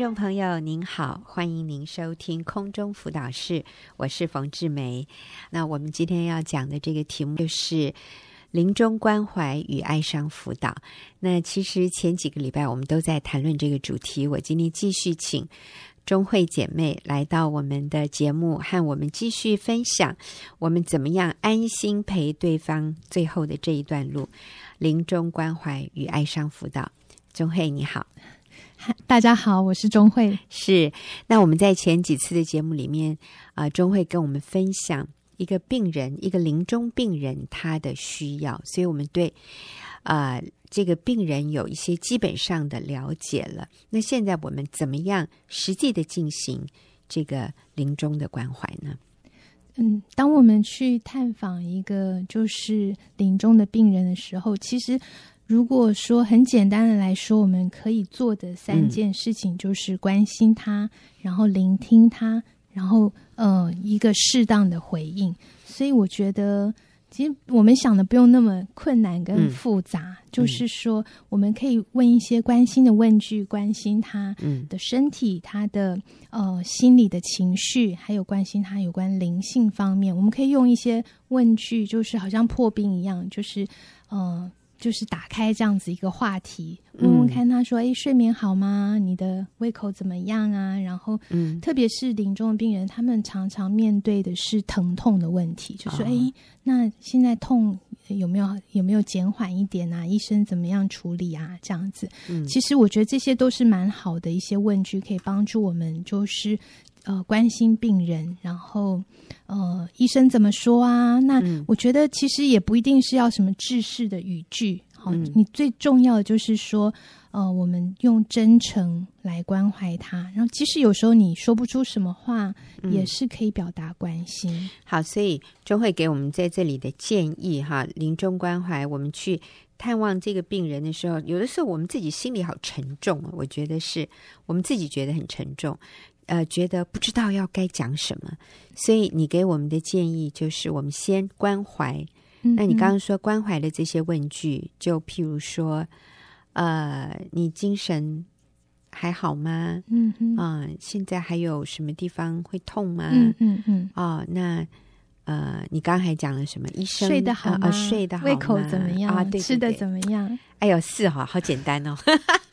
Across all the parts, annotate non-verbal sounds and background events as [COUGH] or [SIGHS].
听众朋友您好，欢迎您收听空中辅导室，我是冯志梅。那我们今天要讲的这个题目就是临终关怀与哀伤辅导。那其实前几个礼拜我们都在谈论这个主题，我今天继续请钟慧姐妹来到我们的节目，和我们继续分享我们怎么样安心陪对方最后的这一段路。临终关怀与哀伤辅导，钟慧你好。大家好，我是钟慧。是，那我们在前几次的节目里面，啊、呃，中慧跟我们分享一个病人，一个临终病人他的需要，所以我们对啊、呃、这个病人有一些基本上的了解了。那现在我们怎么样实际的进行这个临终的关怀呢？嗯，当我们去探访一个就是临终的病人的时候，其实。如果说很简单的来说，我们可以做的三件事情就是关心他，嗯、然后聆听他，然后呃一个适当的回应。所以我觉得，其实我们想的不用那么困难跟复杂，嗯、就是说我们可以问一些关心的问句，关心他的身体、他的呃心理的情绪，还有关心他有关灵性方面。我们可以用一些问句，就是好像破冰一样，就是呃。就是打开这样子一个话题，问问看他说：“哎，睡眠好吗？你的胃口怎么样啊？”然后，嗯，特别是临终的病人，他们常常面对的是疼痛的问题，就说：“哎，那现在痛有没有有没有减缓一点啊？医生怎么样处理啊？”这样子，嗯，其实我觉得这些都是蛮好的一些问句，可以帮助我们就是。呃，关心病人，然后呃，医生怎么说啊？那我觉得其实也不一定是要什么制式的语句，好，嗯，你最重要的就是说，呃，我们用真诚来关怀他。然后，其实有时候你说不出什么话，也是可以表达关心。嗯，好，所以就会给我们在这里的建议哈，临终关怀，我们去探望这个病人的时候，有的时候我们自己心里好沉重啊，我觉得是我们自己觉得很沉重。呃，觉得不知道要该讲什么，所以你给我们的建议就是，我们先关怀。嗯、那你刚刚说关怀的这些问句，就譬如说，呃，你精神还好吗？嗯嗯啊、呃，现在还有什么地方会痛吗？嗯嗯嗯。哦，那呃，你刚刚还讲了什么？医生睡得好吗？呃、睡得好？胃口怎么样？啊，对，对，对，吃的怎么样？哎呦，是哈，好简单哦。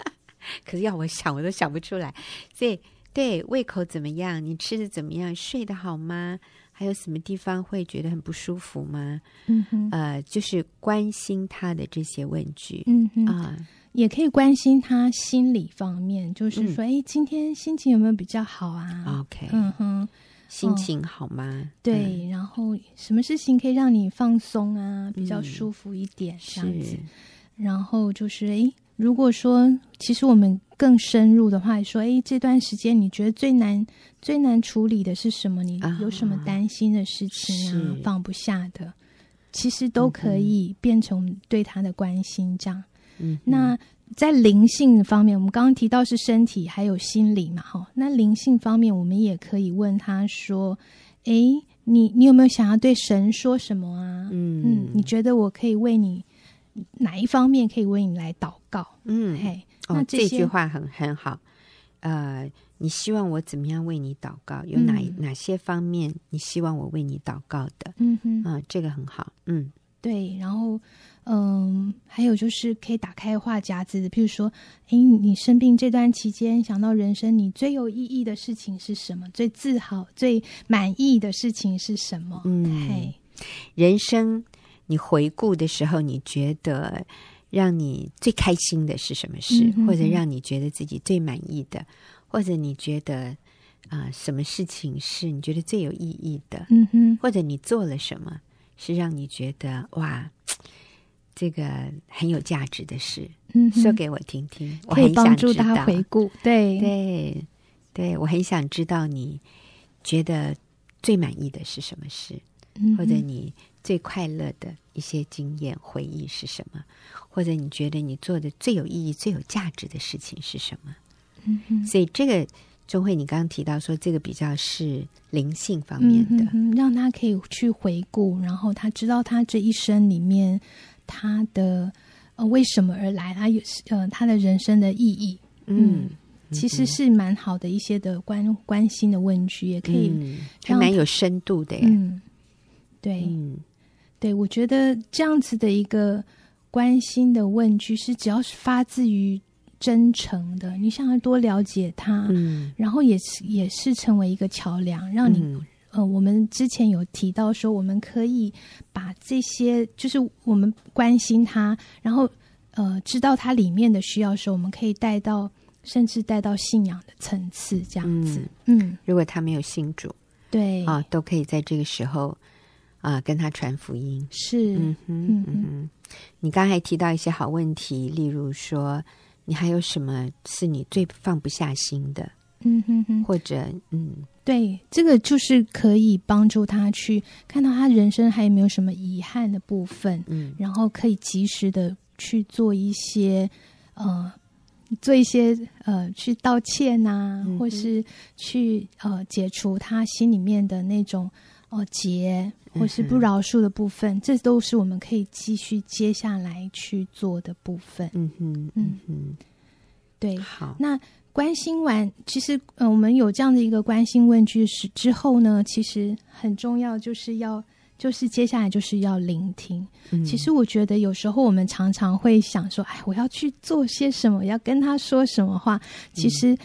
[LAUGHS] 可是要我想，我都想不出来，所以。对，胃口怎么样？你吃的怎么样？睡得好吗？还有什么地方会觉得很不舒服吗？嗯哼，呃，就是关心他的这些问句，嗯哼啊，也可以关心他心理方面，就是说，哎、嗯，今天心情有没有比较好啊？OK，嗯哼，心情好吗？哦、对，然后什么事情可以让你放松啊？比较舒服一点，这样子。然后就是，哎，如果说其实我们。更深入的话说，哎，这段时间你觉得最难最难处理的是什么？你有什么担心的事情啊？啊放不下的，其实都可以变成对他的关心。这样，嗯，那在灵性方面，我们刚刚提到是身体还有心理嘛，哈。那灵性方面，我们也可以问他说，哎，你你有没有想要对神说什么啊？嗯嗯，你觉得我可以为你哪一方面可以为你来祷告？嗯，嘿。哦，这句话很很好。呃，你希望我怎么样为你祷告？有哪、嗯、哪些方面你希望我为你祷告的？嗯哼，啊、呃，这个很好。嗯，对。然后，嗯、呃，还有就是可以打开话匣子的，譬如说，哎，你生病这段期间，想到人生你最有意义的事情是什么？最自豪、最满意的事情是什么？嗯，嘿，人生你回顾的时候，你觉得？让你最开心的是什么事？嗯、哼哼或者让你觉得自己最满意的，或者你觉得啊、呃，什么事情是你觉得最有意义的？嗯哼，或者你做了什么是让你觉得哇，这个很有价值的事？嗯，说给我听听，我很想知道。他回顾，对对对，我很想知道你觉得最满意的是什么事，嗯、或者你。最快乐的一些经验回忆是什么？或者你觉得你做的最有意义、最有价值的事情是什么？嗯哼，所以这个钟慧，你刚刚提到说这个比较是灵性方面的，嗯、让他可以去回顾，然后他知道他这一生里面他的呃为什么而来，他有呃他的人生的意义。嗯，其实是蛮好的一些的关关心的问句，也可以还蛮有深度的。嗯，对，嗯，对，我觉得这样子的一个关心的问句，是只要是发自于真诚的，你想要多了解他，嗯，然后也是也是成为一个桥梁，让你。嗯呃，我们之前有提到说，我们可以把这些，就是我们关心他，然后呃，知道他里面的需要的时候，我们可以带到，甚至带到信仰的层次，这样子。嗯，嗯，如果他没有信主，对啊，都可以在这个时候啊，跟他传福音。是，嗯哼，嗯哼。你刚才还提到一些好问题，例如说，你还有什么是你最放不下心的？嗯哼哼，或者嗯。对，这个就是可以帮助他去看到他人生还有没有什么遗憾的部分，嗯，然后可以及时的去做一些呃，做一些呃，去道歉呐、啊，嗯、或是去呃解除他心里面的那种哦、呃、结，或是不饶恕的部分，嗯、这都是我们可以继续接下来去做的部分。嗯哼，嗯哼，对，好，那。关心完，其实呃，我们有这样的一个关心问句是之后呢，其实很重要，就是要就是接下来就是要聆听。嗯、其实我觉得有时候我们常常会想说，哎，我要去做些什么，要跟他说什么话。其实，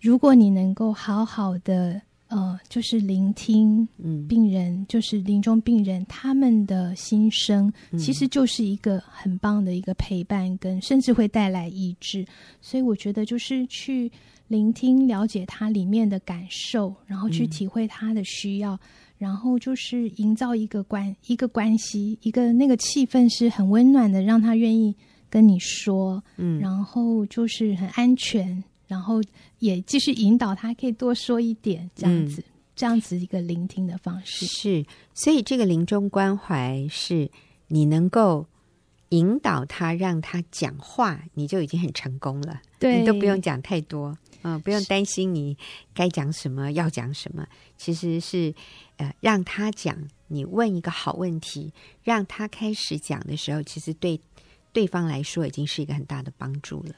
如果你能够好好的。呃，就是聆听病人，嗯、就是临终病人他们的心声，嗯、其实就是一个很棒的一个陪伴，跟甚至会带来医治。所以我觉得，就是去聆听、了解他里面的感受，然后去体会他的需要，嗯、然后就是营造一个关一个关系，一个那个气氛是很温暖的，让他愿意跟你说，嗯，然后就是很安全。然后也继续引导他，可以多说一点，这样子，嗯、这样子一个聆听的方式是。所以这个临终关怀是你能够引导他，让他讲话，你就已经很成功了。对，你都不用讲太多，嗯、呃，不用担心你该讲什么，要讲什么。其实是呃，让他讲，你问一个好问题，让他开始讲的时候，其实对对方来说已经是一个很大的帮助了。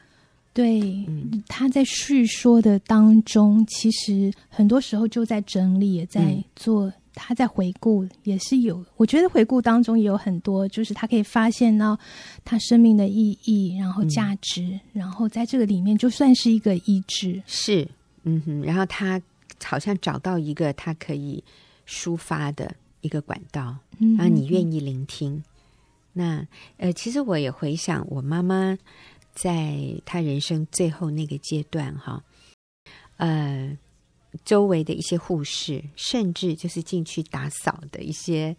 对，他在叙说的当中，其实很多时候就在整理，也在做，他在回顾，也是有。我觉得回顾当中也有很多，就是他可以发现到他生命的意义，然后价值，嗯、然后在这个里面就算是一个医治。是，嗯哼，然后他好像找到一个他可以抒发的一个管道，嗯、然后你愿意聆听。那呃，其实我也回想我妈妈。在他人生最后那个阶段，哈，呃，周围的一些护士，甚至就是进去打扫的一些，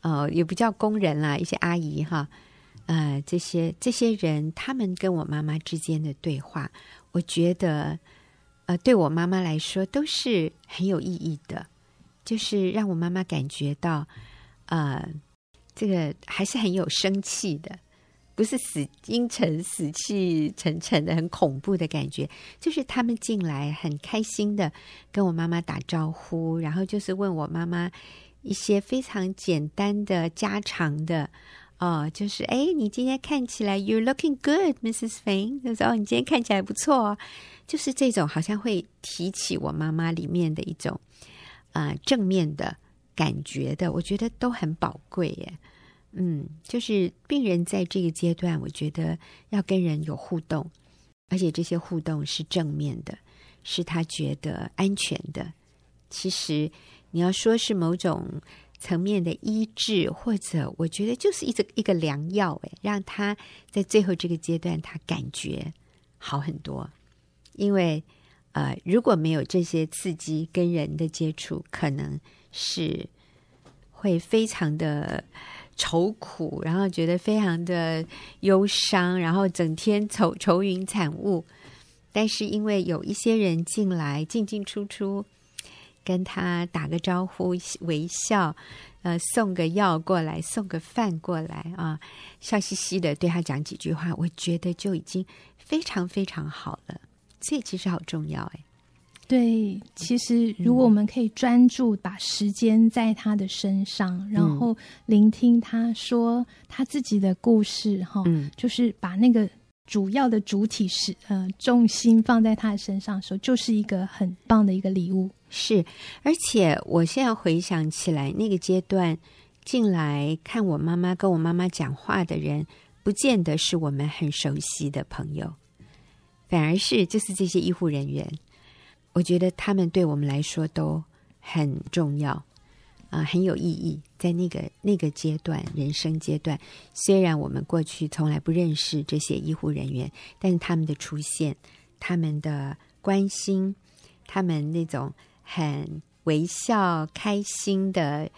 呃，也不叫工人啦，一些阿姨哈，呃，这些这些人，他们跟我妈妈之间的对话，我觉得，呃，对我妈妈来说都是很有意义的，就是让我妈妈感觉到，呃，这个还是很有生气的。不是死阴沉、死气沉沉的、很恐怖的感觉，就是他们进来很开心的跟我妈妈打招呼，然后就是问我妈妈一些非常简单的家常的，哦，就是哎，你今天看起来 You're looking good, Mrs. Fang。他说哦，你今天看起来不错哦，就是这种好像会提起我妈妈里面的一种啊、正面的感觉的，我觉得都很宝贵耶。嗯，就是病人在这个阶段，我觉得要跟人有互动，而且这些互动是正面的，是他觉得安全的。其实你要说是某种层面的医治，或者我觉得就是一个一个良药，诶，让他在最后这个阶段他感觉好很多。因为呃，如果没有这些刺激跟人的接触，可能是会非常的。愁苦，然后觉得非常的忧伤，然后整天愁愁云惨雾。但是因为有一些人进来进进出出，跟他打个招呼，微笑，呃，送个药过来，送个饭过来啊，笑嘻嘻的对他讲几句话，我觉得就已经非常非常好了。这其实好重要哎。对，其实如果我们可以专注把时间在他的身上，嗯、然后聆听他说他自己的故事，哈、嗯，就是把那个主要的主体是呃重心放在他的身上的时候，就是一个很棒的一个礼物。是，而且我现在回想起来，那个阶段进来看我妈妈跟我妈妈讲话的人，不见得是我们很熟悉的朋友，反而是就是这些医护人员。我觉得他们对我们来说都很重要，啊、呃，很有意义。在那个那个阶段，人生阶段，虽然我们过去从来不认识这些医护人员，但是他们的出现，他们的关心，他们那种很微笑、开心的，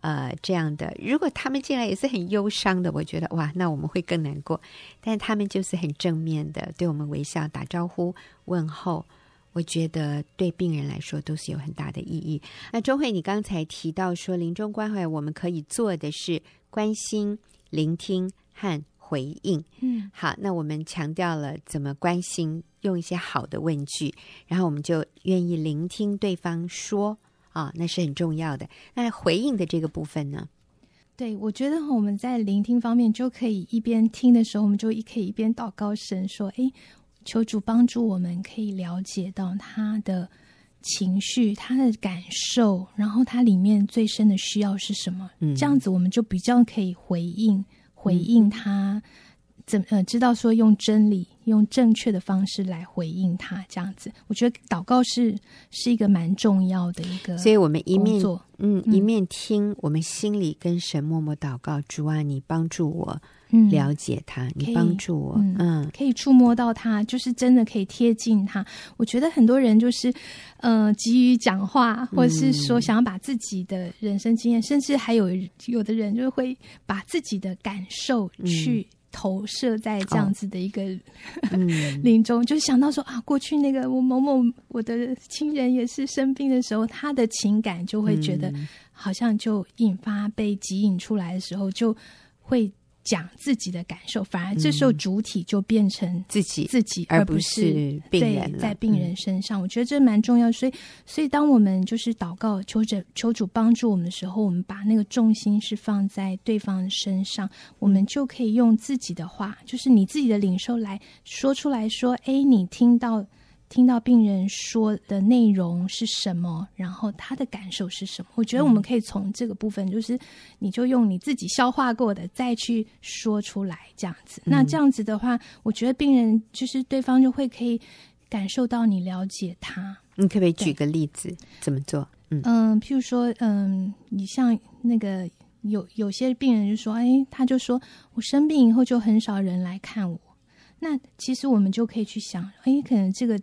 呃，这样的。如果他们进来也是很忧伤的，我觉得哇，那我们会更难过。但他们就是很正面的，对我们微笑、打招呼、问候。我觉得对病人来说都是有很大的意义。那钟慧，你刚才提到说，临终关怀我们可以做的是关心、聆听和回应。嗯，好，那我们强调了怎么关心，用一些好的问句，然后我们就愿意聆听对方说啊，那是很重要的。那回应的这个部分呢？对，我觉得我们在聆听方面就可以一边听的时候，我们就可以一边祷告神说：“哎。”求主帮助我们，可以了解到他的情绪、他的感受，然后他里面最深的需要是什么？嗯，这样子我们就比较可以回应，回应他。怎么呃，知道说用真理、用正确的方式来回应他，这样子，我觉得祷告是是一个蛮重要的一个。所以我们一面嗯，一面听，我们心里跟神默默祷告，主啊，你帮助我。了解他，嗯、你帮助我，嗯，嗯，可以触摸到他，就是真的可以贴近他。我觉得很多人就是，呃，急于讲话，或者是说想要把自己的人生经验，嗯、甚至还有有的人就会把自己的感受去投射在这样子的一个、嗯、[LAUGHS] 临终，就是想到说啊，过去那个我某某我的亲人也是生病的时候，他的情感就会觉得好像就引发被挤引出来的时候，就会。讲自己的感受，反而这时候主体就变成自己，自己而不是病人。在病人身上，我觉得这蛮重要。所以，所以当我们就是祷告求者求主帮助我们的时候，我们把那个重心是放在对方身上，我们就可以用自己的话，就是你自己的领受来说出来说：“哎，你听到。”听到病人说的内容是什么，然后他的感受是什么？我觉得我们可以从这个部分，就是你就用你自己消化过的再去说出来，这样子。嗯、那这样子的话，我觉得病人就是对方就会可以感受到你了解他。你可不可以举个例子怎么做？嗯嗯，譬如说，嗯，你像那个有有些病人就说，哎，他就说我生病以后就很少人来看我。那其实我们就可以去想，哎，可能这个。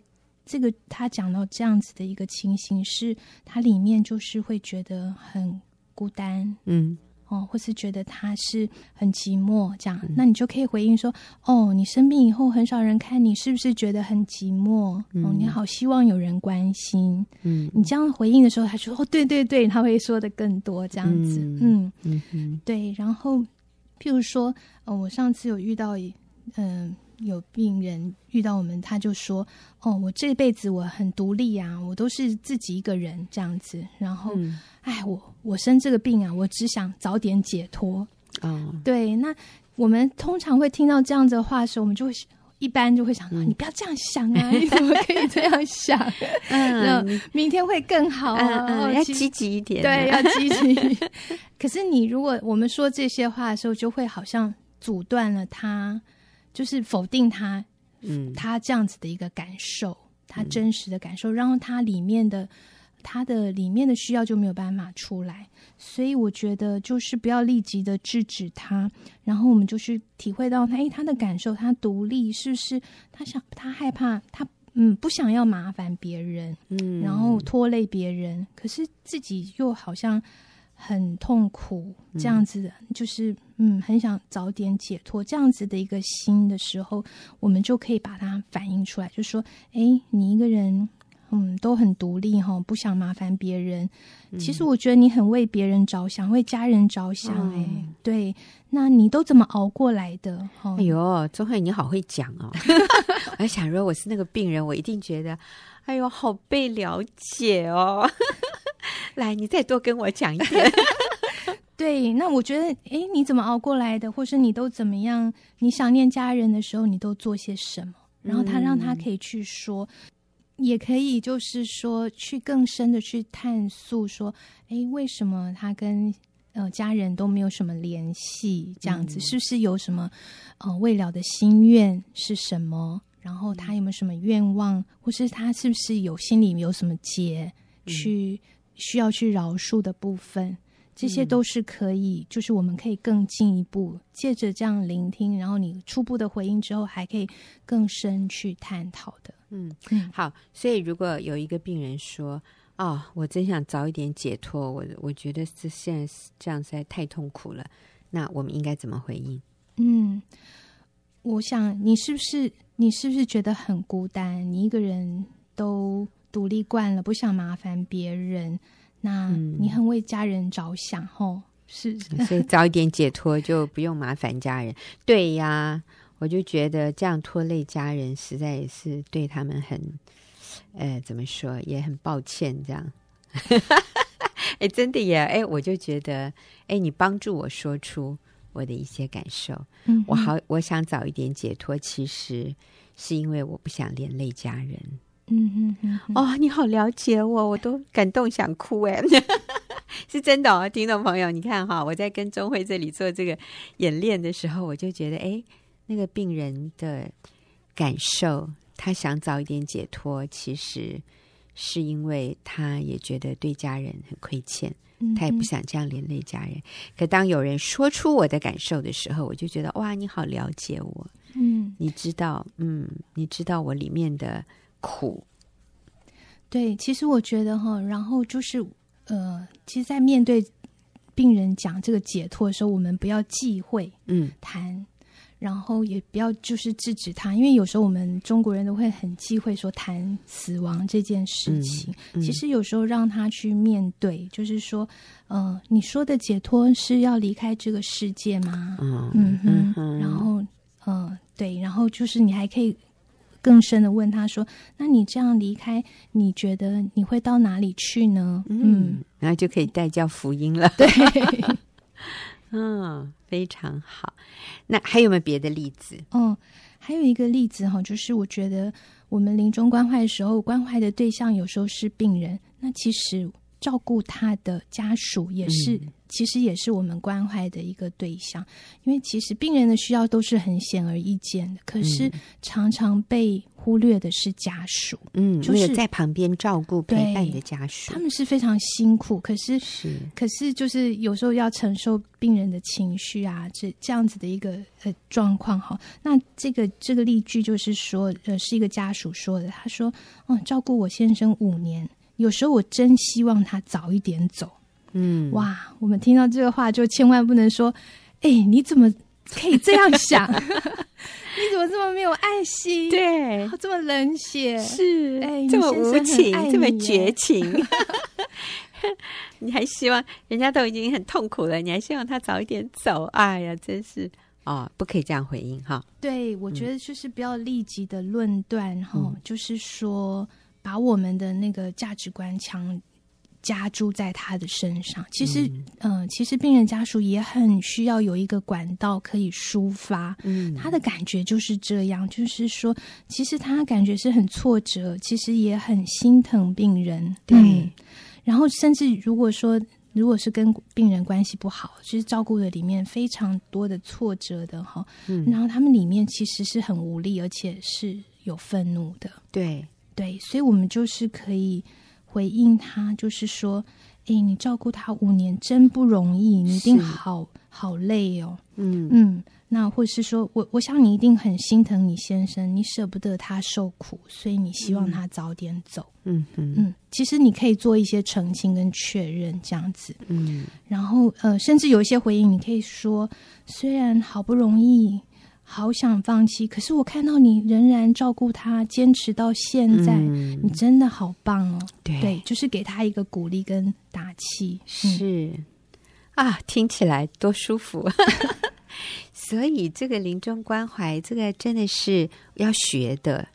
这个他讲到这样子的一个情形，是他里面就是会觉得很孤单，嗯，哦，或是觉得他是很寂寞这样。嗯、那你就可以回应说：“哦，你生病以后很少人看你，是不是觉得很寂寞？嗯、哦，你好希望有人关心。”嗯，你这样回应的时候，他说：“哦，对对对，他会说的更多这样子。嗯”嗯嗯嗯，对。然后，譬如说，呃，我上次有遇到，嗯、呃。有病人遇到我们，他就说：“哦，我这辈子我很独立啊，我都是自己一个人这样子。然后，嗯、哎，我我生这个病啊，我只想早点解脱。哦，对。那我们通常会听到这样子的话的时候，我们就会一般就会想到：嗯、你不要这样想啊，[LAUGHS] 你怎么可以这样想？[LAUGHS] 嗯，明天会更好啊，嗯嗯、要积极一点，对，要积极。[LAUGHS] 可是你如果我们说这些话的时候，就会好像阻断了他。”就是否定他，嗯，他这样子的一个感受，嗯、他真实的感受，然后他里面的他的里面的需要就没有办法出来，所以我觉得就是不要立即的制止他，然后我们就是体会到他，哎，他的感受，他独立，是不是？他想他害怕，他嗯不想要麻烦别人，嗯，然后拖累别人，可是自己又好像。很痛苦，这样子的，嗯、就是嗯，很想早点解脱，这样子的一个心的时候，我们就可以把它反映出来，就说：哎，你一个人，嗯，都很独立哈，不想麻烦别人。嗯、其实我觉得你很为别人着想，为家人着想，哎，嗯、对，那你都怎么熬过来的？哎呦，中慧你好会讲哦！[LAUGHS] 我还想说我是那个病人，我一定觉得，哎呦，好被了解哦。[LAUGHS] 来，你再多跟我讲一点。对，那我觉得，哎，你怎么熬过来的？或是你都怎么样？你想念家人的时候，你都做些什么？然后他让他可以去说，嗯、也可以就是说去更深的去探溯，说，哎，为什么他跟呃家人都没有什么联系？这样子、嗯、是不是有什么呃未了的心愿是什么？然后他有没有什么愿望？或是他是不是有心里有什么结去、嗯、需要去饶恕的部分？这些都是可以，就是我们可以更进一步，借着这样聆听，然后你初步的回应之后，还可以更深去探讨的。嗯嗯，好。所以如果有一个病人说：“哦，我真想早一点解脱，我我觉得这现在这样实在太痛苦了。”那我们应该怎么回应？嗯，我想你是不是你是不是觉得很孤单？你一个人都独立惯了，不想麻烦别人。那你很为家人着想，吼、嗯，是，所以早一点解脱就不用麻烦家人。对呀，我就觉得这样拖累家人，实在也是对他们很，呃，怎么说，也很抱歉。这样，[LAUGHS] 哎，真的耶，哎，我就觉得，哎，你帮助我说出我的一些感受，嗯，我好，我想早一点解脱，其实是因为我不想连累家人。嗯嗯嗯，哦，你好了解我，我都感动想哭哎，[LAUGHS] 是真的哦，听众朋友，你看哈，我在跟钟慧这里做这个演练的时候，我就觉得，哎，那个病人的感受，他想早一点解脱，其实是因为他也觉得对家人很亏欠，他也不想这样连累家人。嗯、可当有人说出我的感受的时候，我就觉得，哇，你好了解我，嗯，你知道，嗯，你知道我里面的。苦，对，其实我觉得哈，然后就是呃，其实，在面对病人讲这个解脱的时候，我们不要忌讳，嗯，谈，然后也不要就是制止他，因为有时候我们中国人都会很忌讳说谈死亡这件事情。嗯嗯、其实有时候让他去面对，就是说，呃，你说的解脱是要离开这个世界吗？嗯嗯哼，嗯，然后，呃，对，然后就是你还可以。更深的问他说：“那你这样离开，你觉得你会到哪里去呢？”嗯，嗯，然后就可以带教福音了。对，[LAUGHS] 嗯，非常好。那还有没有别的例子？嗯，还有一个例子哈，就是我觉得我们临终关怀的时候，关怀的对象有时候是病人，那其实照顾他的家属也是。嗯其实也是我们关怀的一个对象，因为其实病人的需要都是很显而易见的，可是常常被忽略的是家属，嗯，就是在旁边照顾陪伴的家属，他们是非常辛苦，可是是，可是就是有时候要承受病人的情绪啊，这这样子的一个呃状况哈。那这个这个例句就是说，呃，是一个家属说的，他说，嗯，照顾我先生五年，有时候我真希望他早一点走。嗯，哇！我们听到这个话，就千万不能说：“哎，你怎么可以这样想？[LAUGHS] 你怎么这么没有爱心？对，这么冷血，是哎，这么无情，这么绝情。[LAUGHS] 你还希望人家都已经很痛苦了，你还希望他早一点走？哎呀，真是哦，不可以这样回应哈。对，我觉得就是不要立即的论断哈，嗯、就是说把我们的那个价值观强。加注在他的身上，其实，嗯、呃，其实病人家属也很需要有一个管道可以抒发，嗯，他的感觉就是这样，就是说，其实他感觉是很挫折，其实也很心疼病人，对、嗯，然后甚至如果说，如果是跟病人关系不好，其实照顾的里面非常多的挫折的哈，嗯，然后他们里面其实是很无力，而且是有愤怒的，对，对，所以我们就是可以。回应他，就是说，哎，你照顾他五年真不容易，你一定好好累哦。嗯嗯，那或是说我，我想你一定很心疼你先生，你舍不得他受苦，所以你希望他早点走。嗯嗯嗯，其实你可以做一些澄清跟确认，这样子。嗯，然后呃，甚至有一些回应，你可以说，虽然好不容易。好想放弃，可是我看到你仍然照顾他，坚持到现在，嗯、你真的好棒哦！对，对，就是给他一个鼓励跟打气。是、嗯、啊，听起来多舒服。[LAUGHS] 所以这个临终关怀，这个真的是要学的，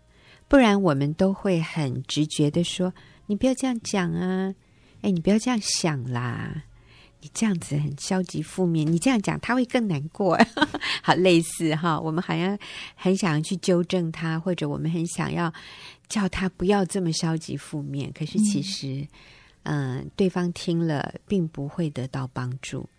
不然我们都会很直觉的说：“你不要这样讲啊，哎，你不要这样想啦。”你这样子很消极负面，你这样讲他会更难过。[LAUGHS] 好类似哈，我们好像很想要去纠正他，或者我们很想要叫他不要这么消极负面。可是其实，嗯、呃，对方听了并不会得到帮助，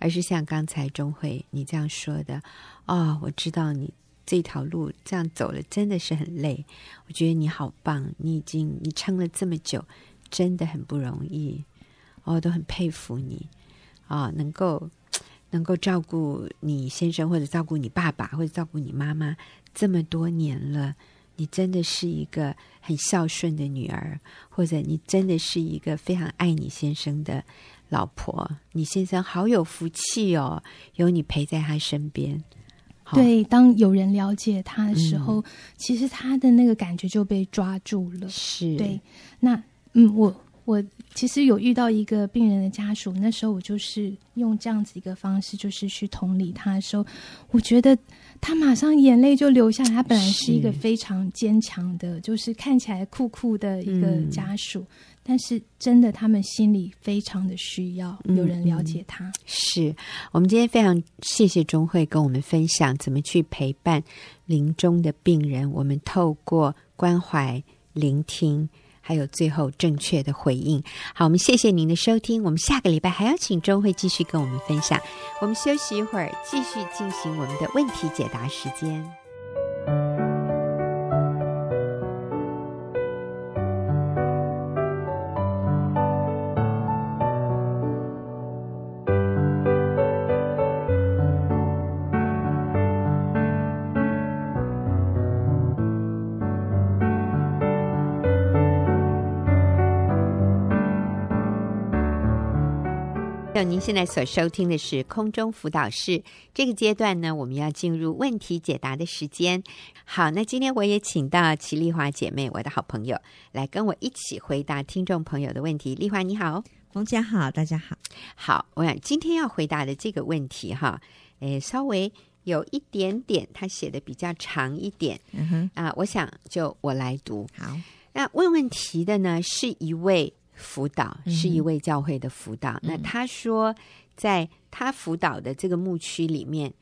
而是像刚才钟慧你这样说的，哦，我知道你这条路这样走了真的是很累，我觉得你好棒，你已经你撑了这么久，真的很不容易，我、哦、都很佩服你。啊、哦，能够 [TSK] 能够照顾你先生，或者照顾你爸爸，或者照顾你妈妈这么多年了，你真的是一个很孝顺的女儿，或者你真的是一个非常爱你先生的老婆。你先生好有福气哦，有你陪在他身边。对，当有人了解他的时候，嗯、其实他的那个感觉就被抓住了。是，对，那嗯，我。我其实有遇到一个病人的家属，那时候我就是用这样子一个方式，就是去同理他的时候，我觉得他马上眼泪就流下来。他本来是一个非常坚强的，是就是看起来酷酷的一个家属，嗯、但是真的他们心里非常的需要有人了解他。嗯、是我们今天非常谢谢钟慧跟我们分享怎么去陪伴临终的病人，我们透过关怀聆听。还有最后正确的回应。好，我们谢谢您的收听。我们下个礼拜还要请钟会继续跟我们分享。我们休息一会儿，继续进行我们的问题解答时间。您现在所收听的是空中辅导室。这个阶段呢，我们要进入问题解答的时间。好，那今天我也请到齐丽华姐妹，我的好朋友，来跟我一起回答听众朋友的问题。丽华你好，冯姐好，大家好。好，我想今天要回答的这个问题哈，诶，稍微有一点点，他写的比较长一点。嗯哼，啊，我想就我来读。好，那问问题的呢是一位。辅导是一位教会的辅导。嗯、那他说，在他辅导的这个牧区里面，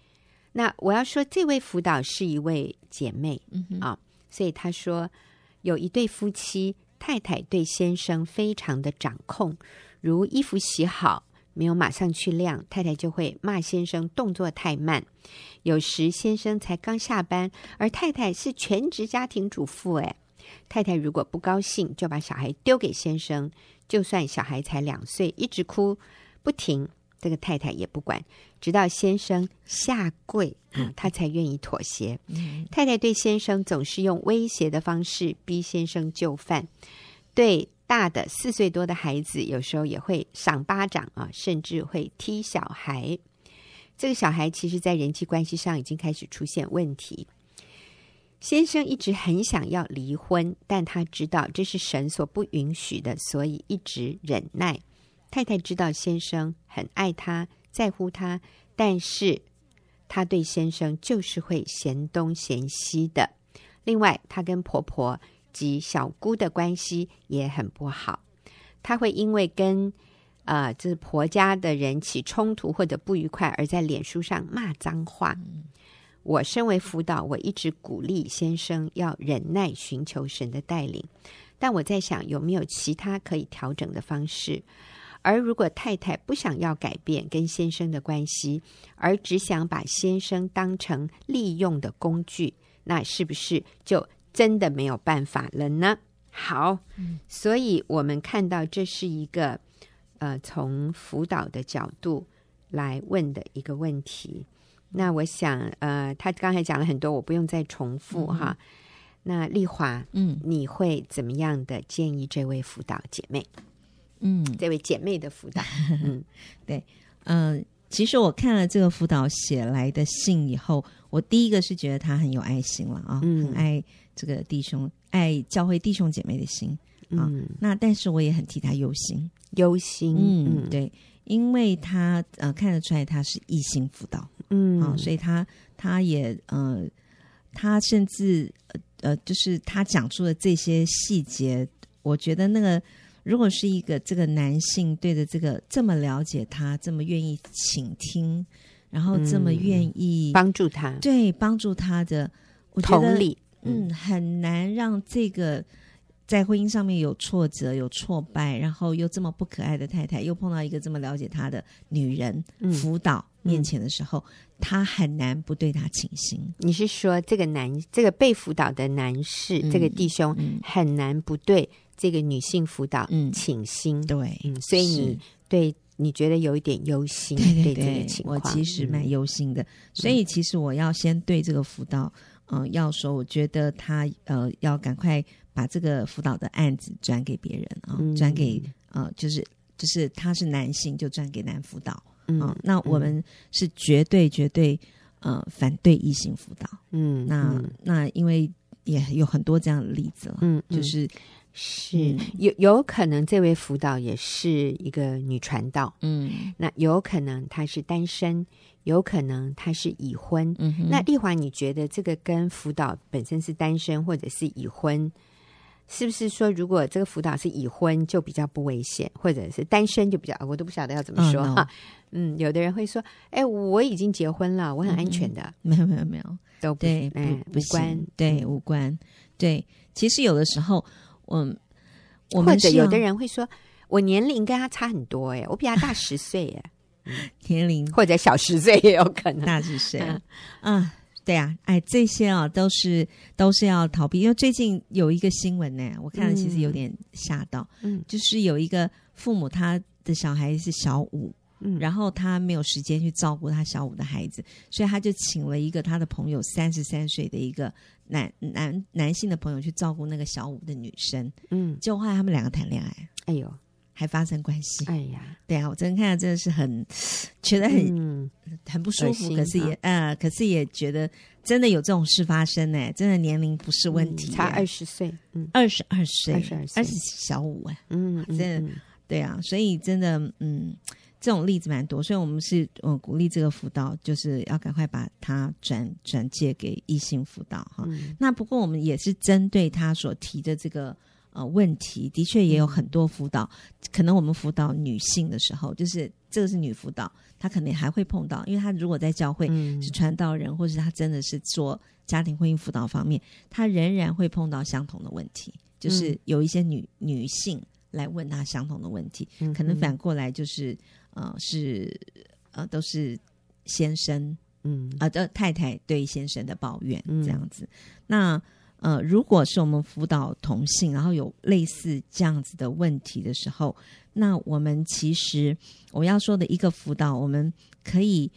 那我要说，这位辅导是一位姐妹、嗯、啊，所以他说有一对夫妻，太太对先生非常的掌控，如衣服洗好没有马上去晾，太太就会骂先生动作太慢。有时先生才刚下班，而太太是全职家庭主妇，哎。太太如果不高兴，就把小孩丢给先生，就算小孩才两岁，一直哭不停，这个太太也不管，直到先生下跪，嗯，她才愿意妥协。嗯，太太对先生总是用威胁的方式逼先生就范，对大的四岁多的孩子，有时候也会赏巴掌啊，甚至会踢小孩。这个小孩其实，在人际关系上已经开始出现问题。先生一直很想要离婚，但他知道这是神所不允许的，所以一直忍耐。太太知道先生很爱她，在乎他，但是她对先生就是会嫌东嫌西的。另外，她跟婆婆及小姑的关系也很不好。她会因为跟啊，这、呃、是婆家的人起冲突或者不愉快，而在脸书上骂脏话。我身为辅导，我一直鼓励先生要忍耐，寻求神的带领。但我在想，有没有其他可以调整的方式？而如果太太不想要改变跟先生的关系，而只想把先生当成利用的工具，那是不是就真的没有办法了呢？好，所以我们看到这是一个呃，从辅导的角度来问的一个问题。那我想，呃，他刚才讲了很多，我不用再重复哈。嗯、那丽华，嗯，你会怎么样的建议这位辅导姐妹？嗯，这位姐妹的辅导，[LAUGHS] 嗯，对，嗯、呃，其实我看了这个辅导写来的信以后，我第一个是觉得他很有爱心了啊，嗯、很爱这个弟兄，爱教会弟兄姐妹的心啊。嗯、那但是我也很替他忧心，忧心，嗯，对，因为他呃看得出来他是异性辅导。嗯，啊，所以他他也呃，他甚至呃呃，就是他讲出的这些细节，我觉得那个如果是一个这个男性对着这个这么了解他，这么愿意倾听，然后这么愿意帮助他，对帮助他的，我觉得同理，嗯，很难让这个。在婚姻上面有挫折、有挫败，然后又这么不可爱的太太，又碰到一个这么了解她的女人辅导面前的时候，她、嗯、很难不对她倾心。你是说这个男、这个被辅导的男士、嗯、这个弟兄很难不对这个女性辅导倾心？嗯、对、嗯，所以你对你觉得有一点忧心，对对对，对这个情况我其实蛮忧心的。所以其实我要先对这个辅导，嗯、呃，要说，我觉得他呃要赶快。把这个辅导的案子转给别人啊，嗯、转给呃，就是就是他是男性，就转给男辅导。嗯、呃，那我们是绝对绝对呃反对异性辅导。嗯，那、嗯、那因为也有很多这样的例子了。嗯，就是是有有可能这位辅导也是一个女传道。嗯，那有可能她是单身，有可能她是已婚。嗯，那丽华，你觉得这个跟辅导本身是单身或者是已婚？是不是说，如果这个辅导是已婚，就比较不危险，或者是单身就比较……我都不晓得要怎么说哈。Oh, no. [LAUGHS] 嗯，有的人会说：“哎，我已经结婚了，我很安全的。嗯”没有，没有，没有，都不对，不无关，对，无关。对，其实有的时候，嗯，我们或者有的人会说：“我年龄跟他差很多，哎，我比他大十岁，哎，[LAUGHS] 年龄或者小十岁也有可能，大十岁，嗯。嗯对啊，哎，这些啊都是都是要逃避，因为最近有一个新闻呢，我看了其实有点吓到，嗯，就是有一个父母他的小孩是小五，嗯，然后他没有时间去照顾他小五的孩子，所以他就请了一个他的朋友三十三岁的一个男男男性的朋友去照顾那个小五的女生，嗯，结果后来他们两个谈恋爱，哎呦。还发生关系？哎呀，对啊，我真的看到真的是很觉得很、嗯、很不舒服，可是也呃，可是也觉得真的有这种事发生呢，真的年龄不是问题，差二十岁，嗯，二十二岁，二十二岁，二十小五哎，嗯，真的、嗯、对啊，所以真的嗯，这种例子蛮多，所以我们是嗯鼓励这个辅导，就是要赶快把它转转借给异性辅导哈。嗯、那不过我们也是针对他所提的这个。呃，问题的确也有很多辅导，嗯、可能我们辅导女性的时候，就是这个是女辅导，她可能还会碰到，因为她如果在教会是传道人，嗯、或是她真的是做家庭婚姻辅导方面，她仍然会碰到相同的问题，就是有一些女、嗯、女性来问她相同的问题，嗯、可能反过来就是呃是呃都是先生嗯啊的、呃、太太对先生的抱怨这样子，嗯、那。呃，如果是我们辅导同性，然后有类似这样子的问题的时候，那我们其实我要说的一个辅导，我们可以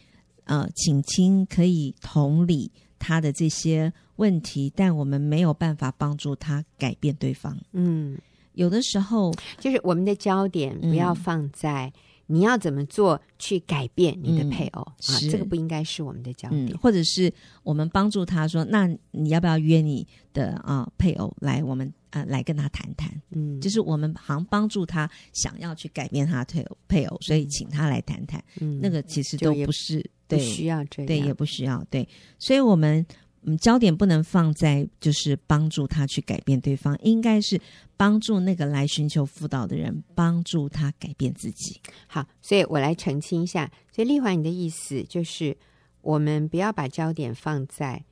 呃请听，可以同理他的这些问题，但我们没有办法帮助他改变对方。嗯，有的时候就是我们的焦点不要放在。你要怎么做去改变你的配偶、嗯、啊？这个不应该是我们的焦点，嗯、或者是我们帮助他说，那你要不要约你的啊配偶来我们啊来跟他谈谈？嗯，就是我们好像帮助他想要去改变他的配偶配偶，所以请他来谈谈。嗯，那个其实都不是对，不需要这样，对，也不需要对，所以我们。嗯，焦点不能放在就是帮助他去改变对方，应该是帮助那个来寻求辅导的人，帮助他改变自己。好，所以我来澄清一下。所以丽华，你的意思就是，我们不要把焦点放在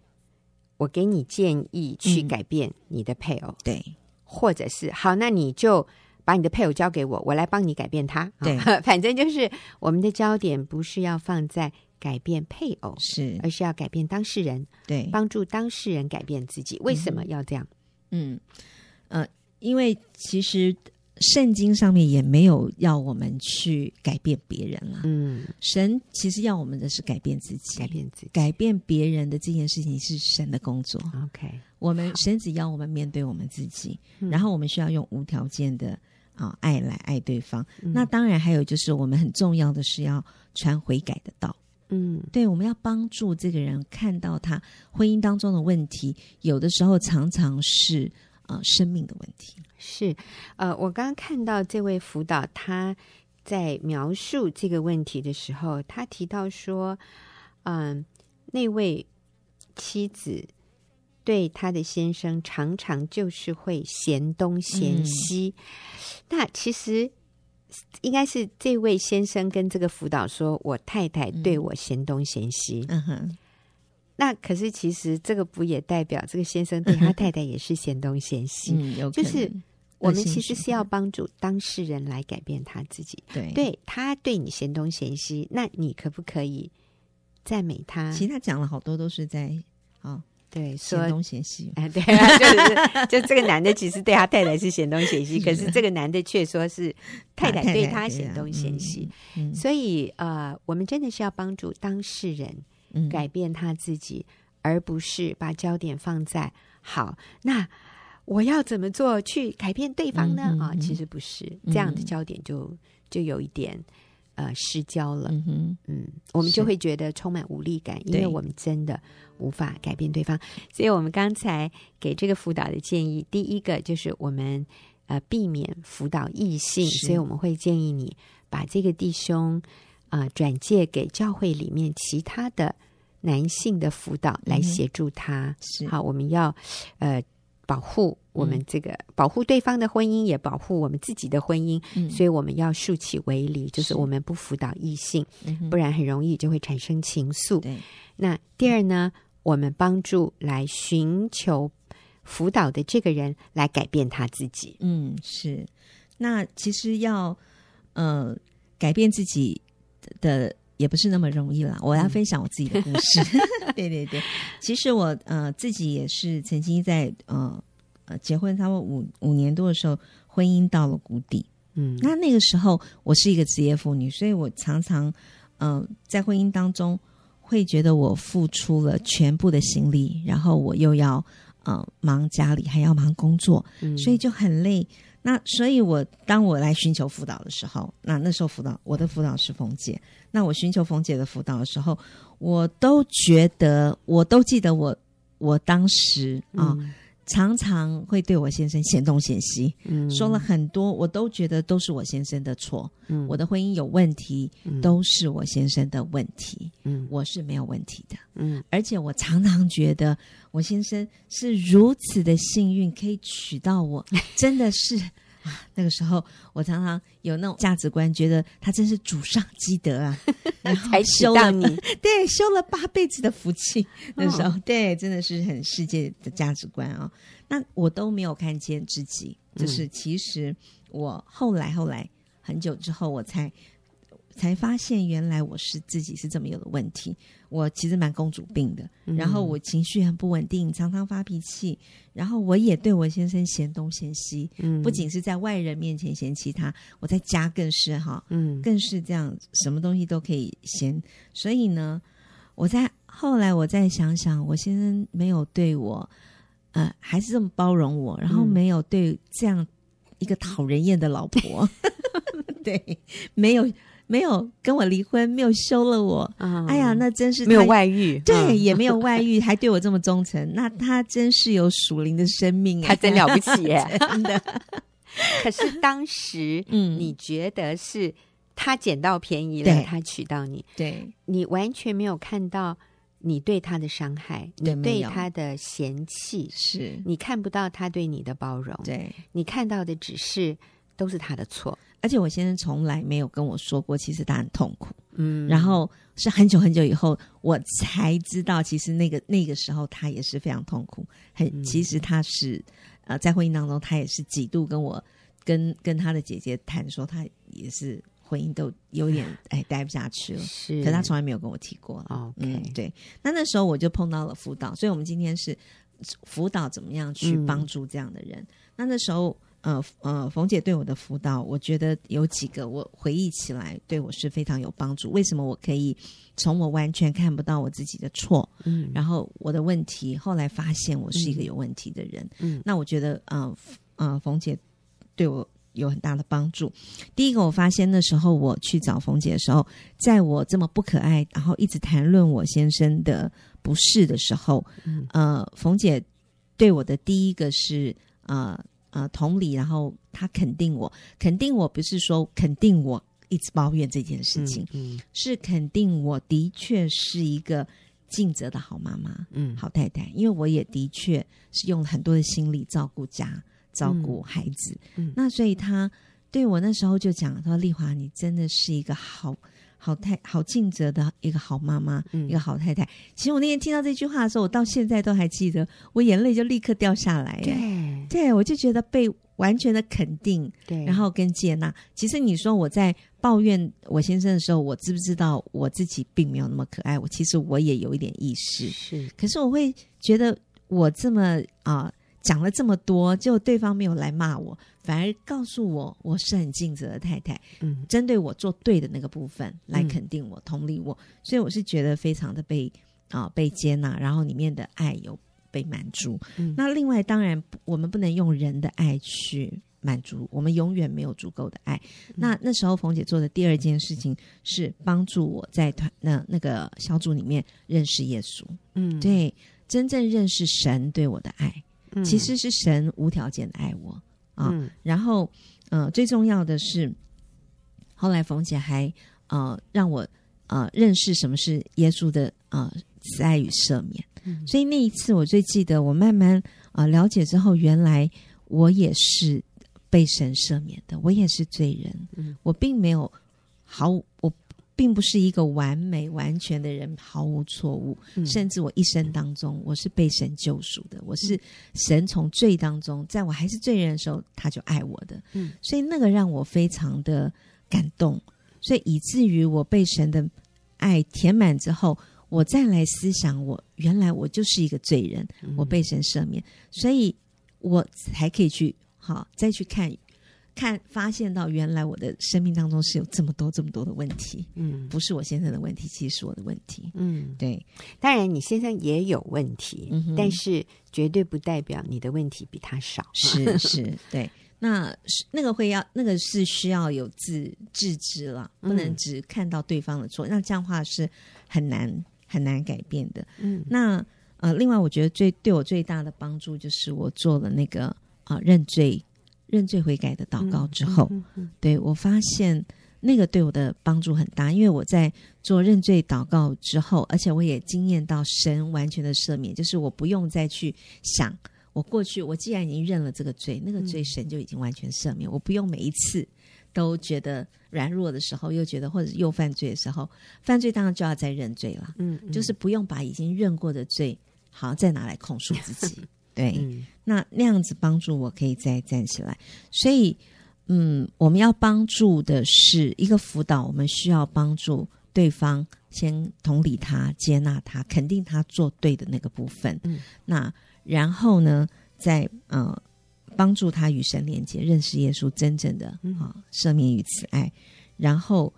我给你建议去改变你的配偶，嗯、对，或者是好，那你就把你的配偶交给我，我来帮你改变他。对，[LAUGHS] 反正就是我们的焦点不是要放在。改变配偶是，而是要改变当事人，对，帮助当事人改变自己。为什么要这样？嗯，呃，因为其实圣经上面也没有要我们去改变别人了。嗯，神其实要我们的是改变自己，改变自己，改变别人的这件事情是神的工作。OK，我们神只要我们面对我们自己，然后我们需要用无条件的啊爱来爱对方。那当然还有就是我们很重要的是要传悔改的道。嗯，对，我们要帮助这个人看到他婚姻当中的问题，有的时候常常是呃生命的问题。是，呃，我刚刚看到这位辅导他在描述这个问题的时候，他提到说，嗯、呃，那位妻子对他的先生常常就是会嫌东嫌西。嗯、那其实应该是这位先生跟这个辅导说：“我太太对我嫌东嫌西。”嗯哼。那可是其实这个不也代表这个先生对他太太也是嫌东嫌西？嗯、就是我们其实是要帮助当事人来改变他自己。对，对他对你嫌东嫌西，那你可不可以赞美他？其实他讲了好多都是在啊、哦，对，嫌东嫌西。哎，对啊，就是就这个男的其实对他太太是嫌东嫌西，[LAUGHS] 可是这个男的却说是太太对他嫌东嫌西。所以呃，我们真的是要帮助当事人。改变他自己，而不是把焦点放在好。那我要怎么做去改变对方呢？啊、嗯，其实不是这样的焦点就，就就有一点呃失焦了。嗯，嗯，我们就会觉得充满无力感，因为我们真的无法改变对方。所以我们刚才给这个辅导的建议，第一个就是我们呃避免辅导异性，所以我们会建议你把这个弟兄。啊、呃，转借给教会里面其他的男性的辅导来协助他。好，我们要呃保护我们这个、嗯、保护对方的婚姻，也保护我们自己的婚姻。嗯、所以我们要竖起围篱，就是我们不辅导异性，不然很容易就会产生情愫。对。那第二呢，我们帮助来寻求辅导的这个人来改变他自己。嗯，是。那其实要呃改变自己。的也不是那么容易啦。我要分享我自己的故事。嗯、[LAUGHS] [LAUGHS] 对对对，其实我呃自己也是曾经在呃呃结婚差不多五五年多的时候，婚姻到了谷底。嗯，那那个时候我是一个职业妇女，所以我常常嗯、呃、在婚姻当中会觉得我付出了全部的心力，然后我又要呃忙家里，还要忙工作，嗯、所以就很累。那所以，我当我来寻求辅导的时候，那那时候辅导我的辅导是冯姐。那我寻求冯姐的辅导的时候，我都觉得，我都记得我我当时啊，嗯、常常会对我先生嫌东嫌西，嗯，说了很多，我都觉得都是我先生的错，嗯，我的婚姻有问题，嗯、都是我先生的问题，嗯，我是没有问题的，嗯，而且我常常觉得。我先生是如此的幸运，可以娶到我，[LAUGHS] 真的是啊！[LAUGHS] 那个时候我常常有那种价值观，觉得他真是祖上积德啊，[LAUGHS] 然后还修了你，[LAUGHS] 对，修了八辈子的福气。那时候，哦、对，真的是很世界的价值观啊。那我都没有看见自己，就是其实我后来后来很久之后，我才。才发现原来我是自己是这么有的问题，我其实蛮公主病的，然后我情绪很不稳定，常常发脾气，然后我也对我先生嫌东嫌西，嗯，不仅是在外人面前嫌弃他，我在家更是哈，嗯，更是这样，什么东西都可以嫌，所以呢，我在后来我再想想，我先生没有对我，呃，还是这么包容我，然后没有对这样一个讨人厌的老婆，[LAUGHS] 对，没有。没有跟我离婚，没有休了我。嗯、哎呀，那真是没有外遇，对，嗯、也没有外遇，[LAUGHS] 还对我这么忠诚。那他真是有属灵的生命，他真了不起耶，[LAUGHS] 真的。[LAUGHS] 可是当时，嗯，你觉得是他捡到便宜了，他娶到你，对，你完全没有看到你对他的伤害，对你对他的嫌弃，是。你看不到他对你的包容，对。你看到的只是都是他的错。而且我先生从来没有跟我说过，其实他很痛苦。嗯，然后是很久很久以后，我才知道，其实那个那个时候他也是非常痛苦。很，嗯、其实他是呃，在婚姻当中，他也是几度跟我跟跟他的姐姐谈说，他也是婚姻都有点 [SIGHS] 哎待不下去了。是，可他从来没有跟我提过。哦，嗯，对。那那时候我就碰到了辅导，所以我们今天是辅导怎么样去帮助这样的人。嗯、那那时候。呃呃，冯姐对我的辅导，我觉得有几个我回忆起来对我是非常有帮助。为什么我可以从我完全看不到我自己的错，嗯，然后我的问题，后来发现我是一个有问题的人，嗯，那我觉得，呃呃，冯姐对我有很大的帮助。第一个，我发现那时候我去找冯姐的时候，在我这么不可爱，然后一直谈论我先生的不是的时候，嗯，呃，冯姐对我的第一个是呃。呃，同理，然后他肯定我，肯定我不是说肯定我一直抱怨这件事情，嗯嗯、是肯定我的确是一个尽责的好妈妈，嗯，好太太，因为我也的确是用了很多的心力照顾家，照顾孩子，嗯，那所以他对我那时候就讲他说：“丽华，你真的是一个好好太好尽责的一个好妈妈，嗯，一个好太太。”其实我那天听到这句话的时候，我到现在都还记得，我眼泪就立刻掉下来。对，对，我就觉得被完全的肯定，对，然后跟接纳。其实你说我在。抱怨我先生的时候，我知不知道我自己并没有那么可爱？我其实我也有一点意识，是。可是我会觉得我这么啊、呃、讲了这么多，就对方没有来骂我，反而告诉我我是很尽责的太太。嗯，针对我做对的那个部分来肯定我、嗯、同理我，所以我是觉得非常的被啊、呃、被接纳，然后里面的爱有被满足。嗯，那另外当然我们不能用人的爱去。满足我们永远没有足够的爱。嗯、那那时候，冯姐做的第二件事情是帮助我在团那那个小组里面认识耶稣。嗯，对，真正认识神对我的爱，嗯、其实是神无条件的爱我啊。嗯、然后，呃，最重要的是，后来冯姐还呃让我呃认识什么是耶稣的呃慈爱与赦免。嗯、所以那一次，我最记得，我慢慢啊、呃、了解之后，原来我也是。被神赦免的，我也是罪人。嗯，我并没有毫无，我并不是一个完美完全的人，毫无错误。嗯，甚至我一生当中，我是被神救赎的。我是神从罪当中，在我还是罪人的时候，他就爱我的。嗯，所以那个让我非常的感动。所以以至于我被神的爱填满之后，我再来思想我，我原来我就是一个罪人，我被神赦免，所以我才可以去。好，再去看，看发现到原来我的生命当中是有这么多这么多的问题，嗯，不是我先生的问题，其实是我的问题，嗯，对。当然，你先生也有问题，嗯，但是绝对不代表你的问题比他少，是是，对。那那个会要那个是需要有自自知了，不能只看到对方的错，嗯、那这样的话是很难很难改变的。嗯，那呃，另外我觉得最对我最大的帮助就是我做了那个。啊，认罪、认罪悔改的祷告之后，嗯嗯嗯、对我发现那个对我的帮助很大，因为我在做认罪祷告之后，而且我也经验到神完全的赦免，就是我不用再去想我过去，我既然已经认了这个罪，那个罪神就已经完全赦免，嗯、我不用每一次都觉得软弱的时候，又觉得或者又犯罪的时候，犯罪当然就要再认罪了，嗯，嗯。就是不用把已经认过的罪，好再拿来控诉自己。对，嗯、那那样子帮助我可以再站起来。所以，嗯，我们要帮助的是一个辅导，我们需要帮助对方先同理他、接纳他、肯定他做对的那个部分。嗯，那然后呢，再呃帮助他与神连接，认识耶稣真正的啊、呃、赦免与慈爱。然后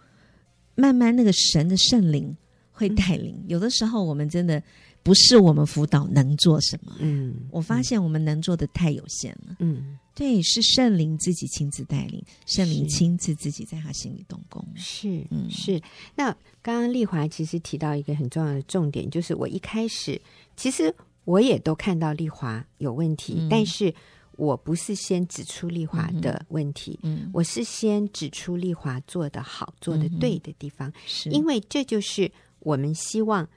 慢慢那个神的圣灵会带领。嗯、有的时候我们真的。不是我们辅导能做什么，嗯，我发现我们能做的太有限了，嗯，对，是圣灵自己亲自带领，圣灵亲自自己在他心里动工，是，嗯，是。那刚刚丽华其实提到一个很重要的重点，就是我一开始其实我也都看到丽华有问题，嗯，但是我不是先指出丽华的问题，嗯，我是先指出丽华做的好、做的对的地方，是。因为这就是我们希望。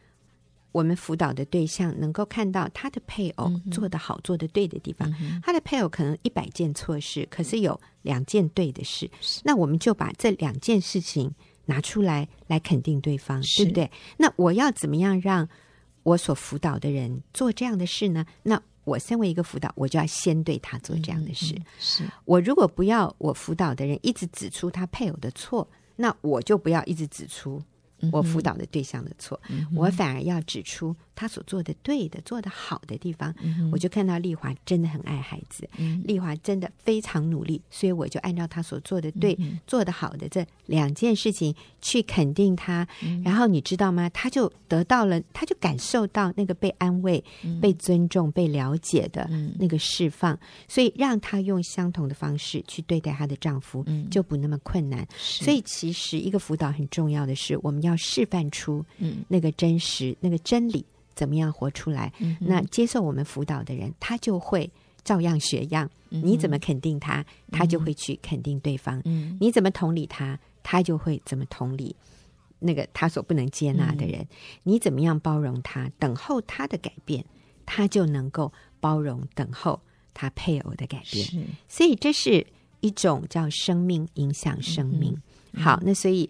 我们辅导的对象能够看到他的配偶做得好、做得对的地方。嗯，他的配偶可能一百件错事，可是有两件对的事。那我们就把这两件事情拿出来，来肯定对方，是对不对？那我要怎么样让我所辅导的人做这样的事呢？那我身为一个辅导，我就要先对他做这样的事。是我如果不要我辅导的人一直指出他配偶的错，那我就不要一直指出。我辅导的对象的错，嗯、我反而要指出他所做的对的、做的好的地方。嗯、我就看到丽华真的很爱孩子，嗯、丽华真的非常努力，所以我就按照他所做的对、嗯、做的好的这两件事情去肯定他。嗯、然后你知道吗？他就得到了，他就感受到那个被安慰、嗯、被尊重、被了解的那个释放。嗯、所以让他用相同的方式去对待她的丈夫，嗯、就不那么困难。所以其实一个辅导很重要的是，我们要示范出。嗯，那个真实，那个真理，怎么样活出来？嗯、那接受我们辅导的人，他就会照样学样。嗯、你怎么肯定他，他就会去肯定对方。嗯，你怎么同理他，他就会怎么同理。那个他所不能接纳的人，嗯、你怎么样包容他，等候他的改变，他就能够包容等候他配偶的改变。所以这是一种叫生命影响生命。嗯、好，那所以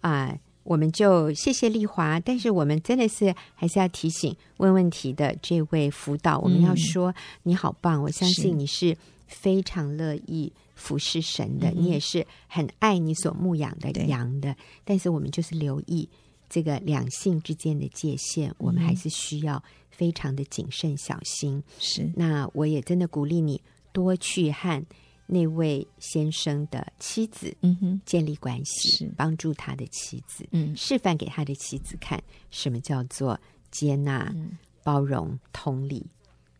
啊。呃我们就谢谢丽华，但是我们真的是还是要提醒问问题的这位辅导，我们要说你好棒，我相信你是非常乐意服侍神的，你也是很爱你所牧养的羊的。但是我们就是留意这个两性之间的界限，我们还是需要非常的谨慎小心。是，那我也真的鼓励你多去和。那位先生的妻子，嗯哼，建立关系，帮助他的妻子，嗯，示范给他的妻子看什么叫做接纳、嗯、包容、同理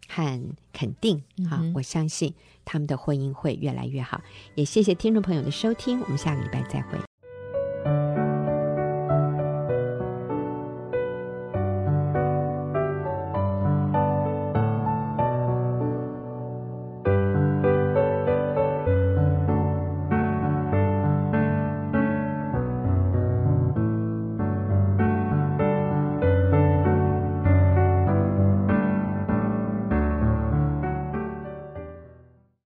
和肯定。好，我相信他们的婚姻会越来越好。也谢谢听众朋友的收听，我们下个礼拜再会。